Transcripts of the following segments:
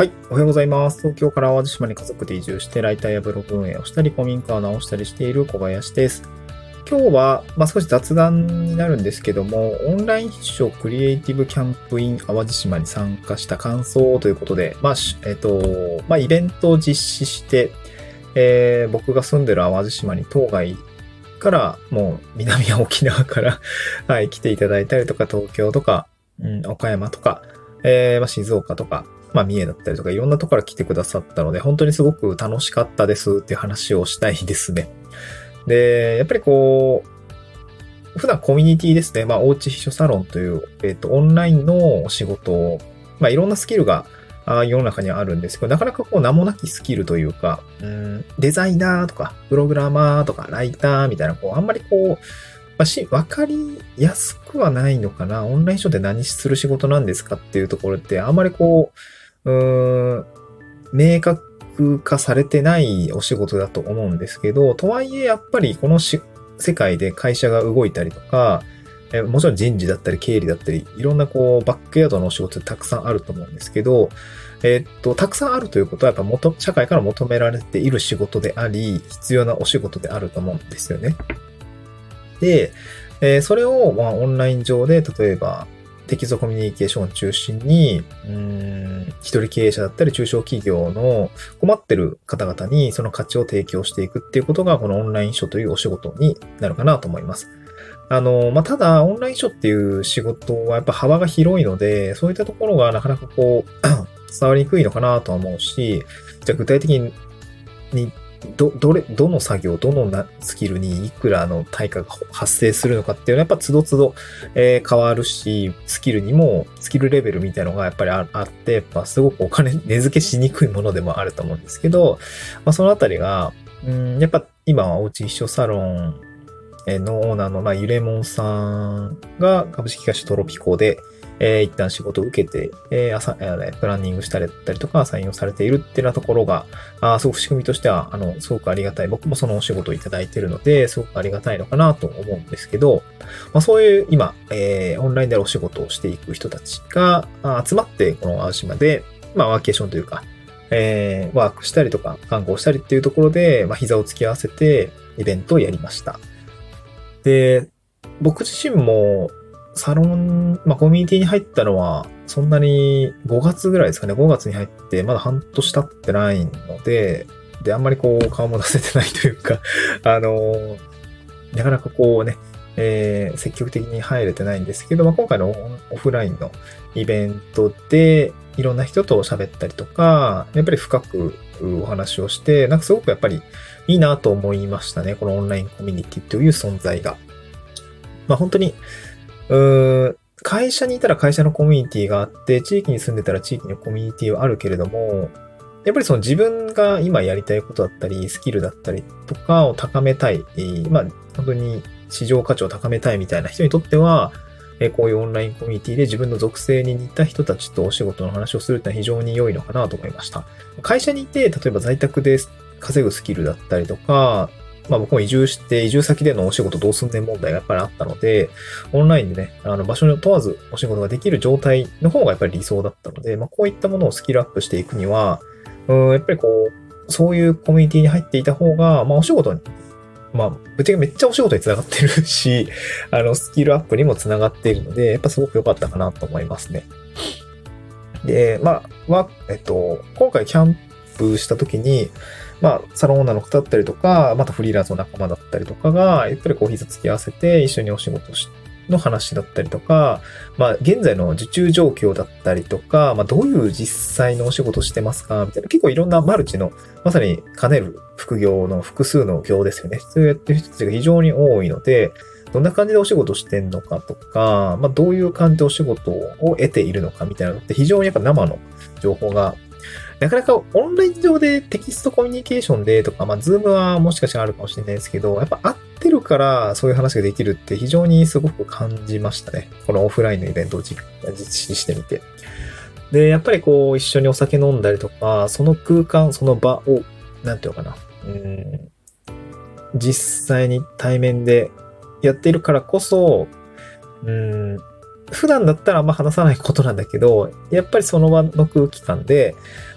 はい。おはようございます。東京から淡路島に家族で移住して、ライターやブログ運営をしたり、古民家を直したりしている小林です。今日は、まあ、少し雑談になるんですけども、オンライン秘書クリエイティブキャンプイン淡路島に参加した感想ということで、まあ、えっと、まあ、イベントを実施して、えー僕が住んでる淡路島に当該から、もう南は沖縄から、はい、来ていただいたりとか、東京とか、うん、岡山とか、えーまあ、静岡とか、まあ、三重だったりとか、いろんなところから来てくださったので、本当にすごく楽しかったですっていう話をしたいですね。で、やっぱりこう、普段コミュニティですね。まあ、おうち秘書サロンという、えっ、と、オンラインのお仕事を、まあ、いろんなスキルが、あ世の中にあるんですけど、なかなかこう名もなきスキルというか、うん、デザイナーとか、プログラマーとか、ライターみたいな、こう、あんまりこう、まあ、し、わかりやすくはないのかな。オンラインショーで何する仕事なんですかっていうところって、あんまりこう、うーん、明確化されてないお仕事だと思うんですけど、とはいえやっぱりこのし世界で会社が動いたりとか、えもちろん人事だったり経理だったり、いろんなこうバックヤードのお仕事たくさんあると思うんですけど、えっと、たくさんあるということはやっぱ元、社会から求められている仕事であり、必要なお仕事であると思うんですよね。で、えーそれを、まあ、オンライン上で、例えば、テキストコミュニケーションを中心に、うーん、一人経営者だったり中小企業の困ってる方々にその価値を提供していくっていうことが、このオンライン書というお仕事になるかなと思います。あの、まあ、ただ、オンライン書っていう仕事はやっぱ幅が広いので、そういったところがなかなかこう、伝わりにくいのかなとは思うし、じゃあ具体的、にど、どれ、どの作業、どのなスキルにいくらの対価が発生するのかっていうのはやっぱつどつど、えー変わるし、スキルにも、スキルレベルみたいのがやっぱりああって、やっぱすごくお金、値付けしにくいものでもあると思うんですけど、まあそのあたりが、うん、やっぱ今はおうち一緒サロンのオーナーの、まあ、ゆれもんさんが株式会社トロピコで、えー一旦仕事を受けて、えー朝えープランニングしたりだったりとか、採用されているっていうようなところが、あーすごく仕組みとしては、あの、すごくありがたい。僕もそのお仕事をいただいているので、すごくありがたいのかなと思うんですけど、まあ、そういう今、えーオンラインでお仕事をしていく人たちが集まって、この淡島で、まあ、ワーケーションというか、えーワークしたりとか、観光したりっていうところで、まあ、膝を突き合わせて、イベントをやりました。で、僕自身も、サロン、まあ、コミュニティに入ったのは、そんなに5月ぐらいですかね。5月に入って、まだ半年経ってないので、で、あんまりこう、顔も出せてないというか、あの、なかなかこうね、えー積極的に入れてないんですけど、まあ、今回のオオフラインのイベントで、いろんな人と喋ったりとか、やっぱり深くお話をして、なんかすごくやっぱりいいなと思いましたね。このオンラインコミュニティという存在が。まあ本当に、うーん、会社にいたら会社のコミュニティがあって、地域に住んでたら地域のコミュニティはあるけれども、やっぱりその自分が今やりたいことだったり、スキルだったりとかを高めたい、えーまあ本当に市場価値を高めたいみたいな人にとっては、えこういうオンラインコミュニティで自分の属性に似た人たちとお仕事の話をするってのは非常に良いのかなと思いました。会社にいて、例えば在宅で稼ぐスキルだったりとか、まあ僕も移住して、移住先でのお仕事どうすんねん問題がやっぱりあったので、オンラインでね、あの場所に問わずお仕事ができる状態の方がやっぱり理想だったので、まあこういったものをスキルアップしていくには、うん、やっぱりこう、そういうコミュニティに入っていた方が、まあお仕事に、まあ、ぶっちゃけめっちゃお仕事につながってるし、あの、スキルアップにもつながっているので、やっぱすごく良かったかなと思いますね。で、まあ、は、えっと、今回キャンプした時に、まあ、サロンオーナーの方だったりとか、またフリーランスの仲間だったりとかが、やっぱりこう、膝突き合わせて一緒にお仕事しの話だったりとか、まあ、現在の受注状況だったりとか、まあ、どういう実際のお仕事してますかみたいな、結構いろんなマルチの、まさに兼ねる副業の複数の業ですよね。そうやってる人たちが非常に多いので、どんな感じでお仕事してんのかとか、まあ、どういう感じでお仕事を得ているのかみたいなのって非常にやっぱ生の情報が、なかなかオンライン上でテキストコミュニケーションでとか、まあ、 Zoom はもしかしたらあるかもしれないですけど、やっぱ合ってるからそういう話ができるって非常にすごく感じましたね。このオフラインのイベントを実施してみて。で、やっぱりこう一緒にお酒飲んだりとか、その空間、その場を、なんていうのかな。うん実際に対面でやっているからこそ、うん、普段だったらあんま話さないことなんだけど、やっぱりその場の空気感で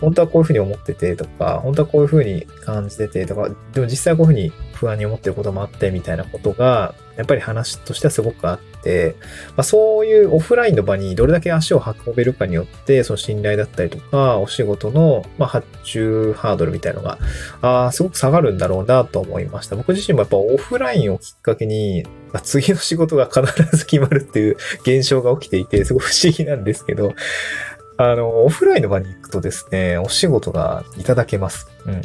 本当はこういうふうに思っててとか、本当はこういうふうに感じててとか、でも実際こういうふうに不安に思ってることもあってみたいなことが、やっぱり話としてはすごくあって、まあ、そういうオフラインの場にどれだけ足を運べるかによって、その信頼だったりとか、お仕事の、まあ、発注ハードルみたいのが、あすごく下がるんだろうなと思いました。僕自身もやっぱオフラインをきっかけに、まあ、次の仕事が必ず決まるっていう 現象が起きていて、すごく不思議なんですけど、あの、オフラインの場に行くとですね、お仕事がいただけます。うん。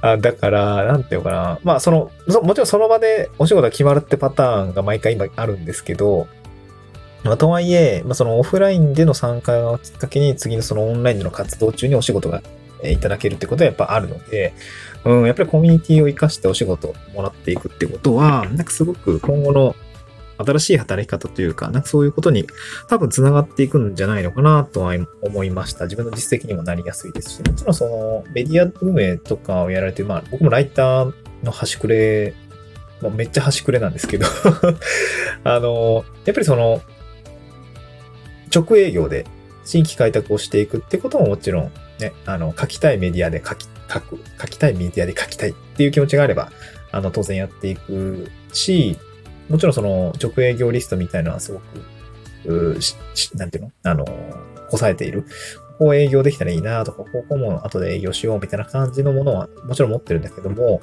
あだから、なんていうかな。まあ、そのもちろんその場でお仕事が決まるってパターンが毎回今あるんですけど、まあ、とはいえ、まあ、そのオフラインでの参加をきっかけに次のそのオンラインでの活動中にお仕事がいただけるってことはやっぱあるので、うん、やっぱりコミュニティを活かしてお仕事をもらっていくってことは、なんかすごく今後の新しい働き方というか、なんかそういうことに多分繋がっていくんじゃないのかなとは思いました。自分の実績にもなりやすいですし、もちろんそのメディア運営とかをやられてまあ僕もライターの端くれ、まあ、めっちゃ端くれなんですけど あの、やっぱりその、直営業で新規開拓をしていくってことももちろんね、あの、書きたいメディアで書き、書く、書きたいメディアで書きたいっていう気持ちがあれば、あの、当然やっていくし、もちろんその直営業リストみたいなのはすごく、なんていうの？あの、抑えている。ここを営業できたらいいなとか、ここも後で営業しようみたいな感じのものはもちろん持ってるんだけども、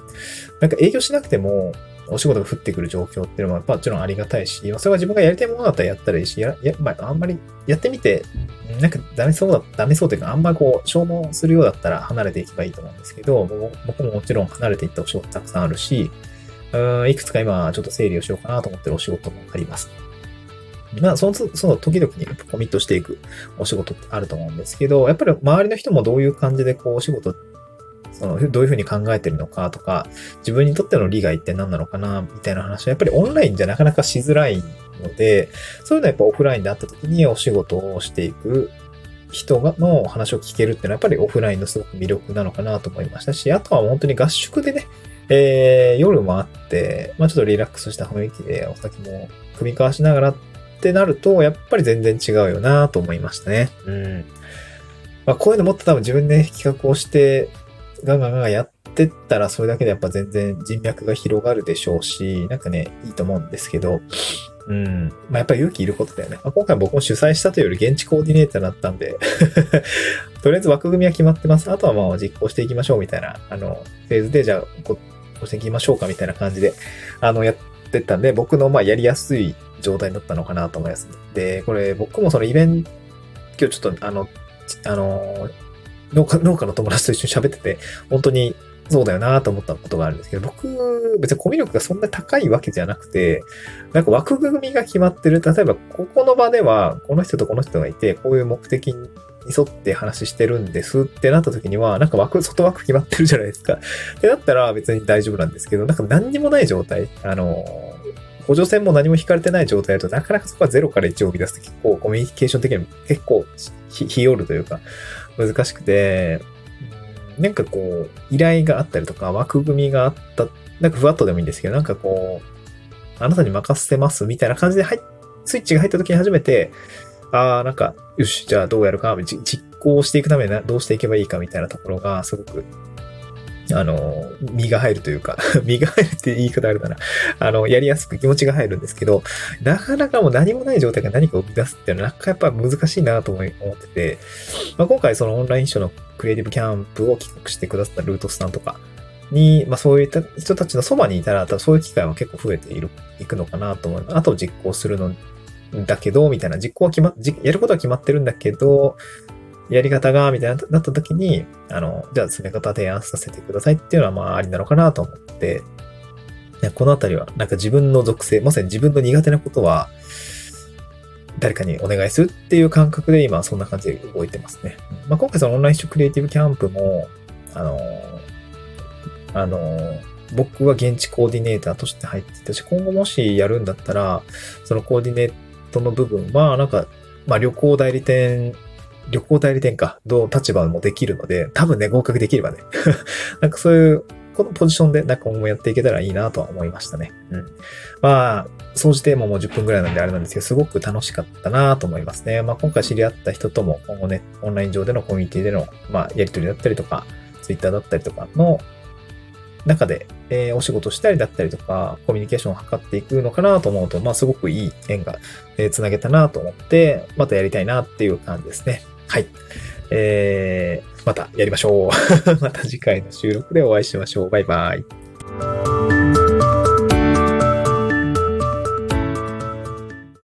なんか営業しなくてもお仕事が降ってくる状況っていうのはもちろんありがたいし、それは自分がやりたいものだったらやったらいいし、や、やまあ、あんまりやってみて、なんかダメそうだ、ダメそうというか、あんまりこう、消耗するようだったら離れていけばいいと思うんですけど、僕ももちろん離れていったお仕事たくさんあるし、うん、いくつか今ちょっと整理をしようかなと思ってるお仕事もあります。まあ、その、その時々にコミットしていくお仕事ってあると思うんですけど、やっぱり周りの人もどういう感じでこうお仕事、その、どういうふうに考えてるのかとか、自分にとっての利害って何なのかな、みたいな話はやっぱりオンラインじゃなかなかしづらいので、そういうのはやっぱオフラインであった時にお仕事をしていく人がの話を聞けるっていうのはやっぱりオフラインのすごく魅力なのかなと思いましたし、あとは本当に合宿でね、えー、夜もあって、まあちょっとリラックスした雰囲気でお酒も組み交わしながらってなると、やっぱり全然違うよなと思いましたね。うん。まあこういうのもっと多分自分で企画をして、ガンガンガンガンやってったら、それだけでやっぱ全然人脈が広がるでしょうし、なんかね、いいと思うんですけど、うん。まあ、やっぱり勇気いることだよね。まあ、今回僕も主催したというより現地コーディネーターだったんで とりあえず枠組みは決まってます。あとはまあ実行していきましょうみたいな、あの、フェーズでじゃあ、こうしていきましょうかみたいな感じで、あの、やってたんで、僕のまあやりやすい状態だったのかなと思います。で、これ僕もそのイベント、今日ちょっとあの、あの、農家農家の友達と一緒に喋ってて、本当にそうだよなと思ったことがあるんですけど、僕、別にコミュ力がそんな高いわけじゃなくて、なんか枠組みが決まってる。例えば、ここの場では、この人とこの人がいて、こういう目的に沿って話してるんですってなった時には、なんか枠、外枠決まってるじゃないですか。ってなったら別に大丈夫なんですけど、なんか何にもない状態。あの、補助線も何も引かれてない状態だとなかなかそこは0から1を生み出すと結構コミュニケーション的に結構ひよるというか難しくて、なんかこう、依頼があったりとか、枠組みがあった、なんかふわっとでもいいんですけど、なんかこう、あなたに任せますみたいな感じで入スイッチが入った時に初めて、ああ、なんか、よし、じゃあどうやるか、実行していくためにどうしていけばいいかみたいなところが、すごく、あの、身が入るというか 身が入るって言い方あるかな。あの、やりやすく気持ちが入るんですけど、なかなかもう何もない状態が何かを生み出すっていうのは、なかなかやっぱ難しいなと思ってて、まあ、今回そのオンライン書のクリエイティブキャンプを企画してくださったルートスさんとかに、まあそういった人たちのそばにいたら、多分そういう機会は結構増えている、いくのかなと思います。あと実行するのだけど、みたいな、実行は決まっ、やることは決まってるんだけど、やり方が、みたいな、なった時に、あの、じゃあ詰め方提案させてくださいっていうのは、まあ、ありなのかなと思って、このあたりは、なんか自分の属性、まさに自分の苦手なことは、誰かにお願いするっていう感覚で今そんな感じで動いてますね。まあ、今回そのオンラインショクリエイティブキャンプも、あの、あの、僕は現地コーディネーターとして入ってたし、今後もしやるんだったら、そのコーディネートの部分は、なんか、まあ旅行代理店、旅行代理店か、どう立場もできるので、多分ね、合格できればね。なんかそういうこのポジションでなんか今後やっていけたらいいなとは思いましたね。うん。まあ、総じてももう10分くらいなんであれなんですけど、すごく楽しかったなと思いますね。まあ今回知り合った人とも今後ね、オンライン上でのコミュニティでの、まあやりとりだったりとか、ツイッターだったりとかの中で、えー、お仕事したりだったりとか、コミュニケーションを図っていくのかなと思うと、まあ、すごくいい縁が、えー、つなげたなと思って、またやりたいなっていう感じですね。はい。えー、またやりましょう。また次回の収録でお会いしましょう。バイバイ。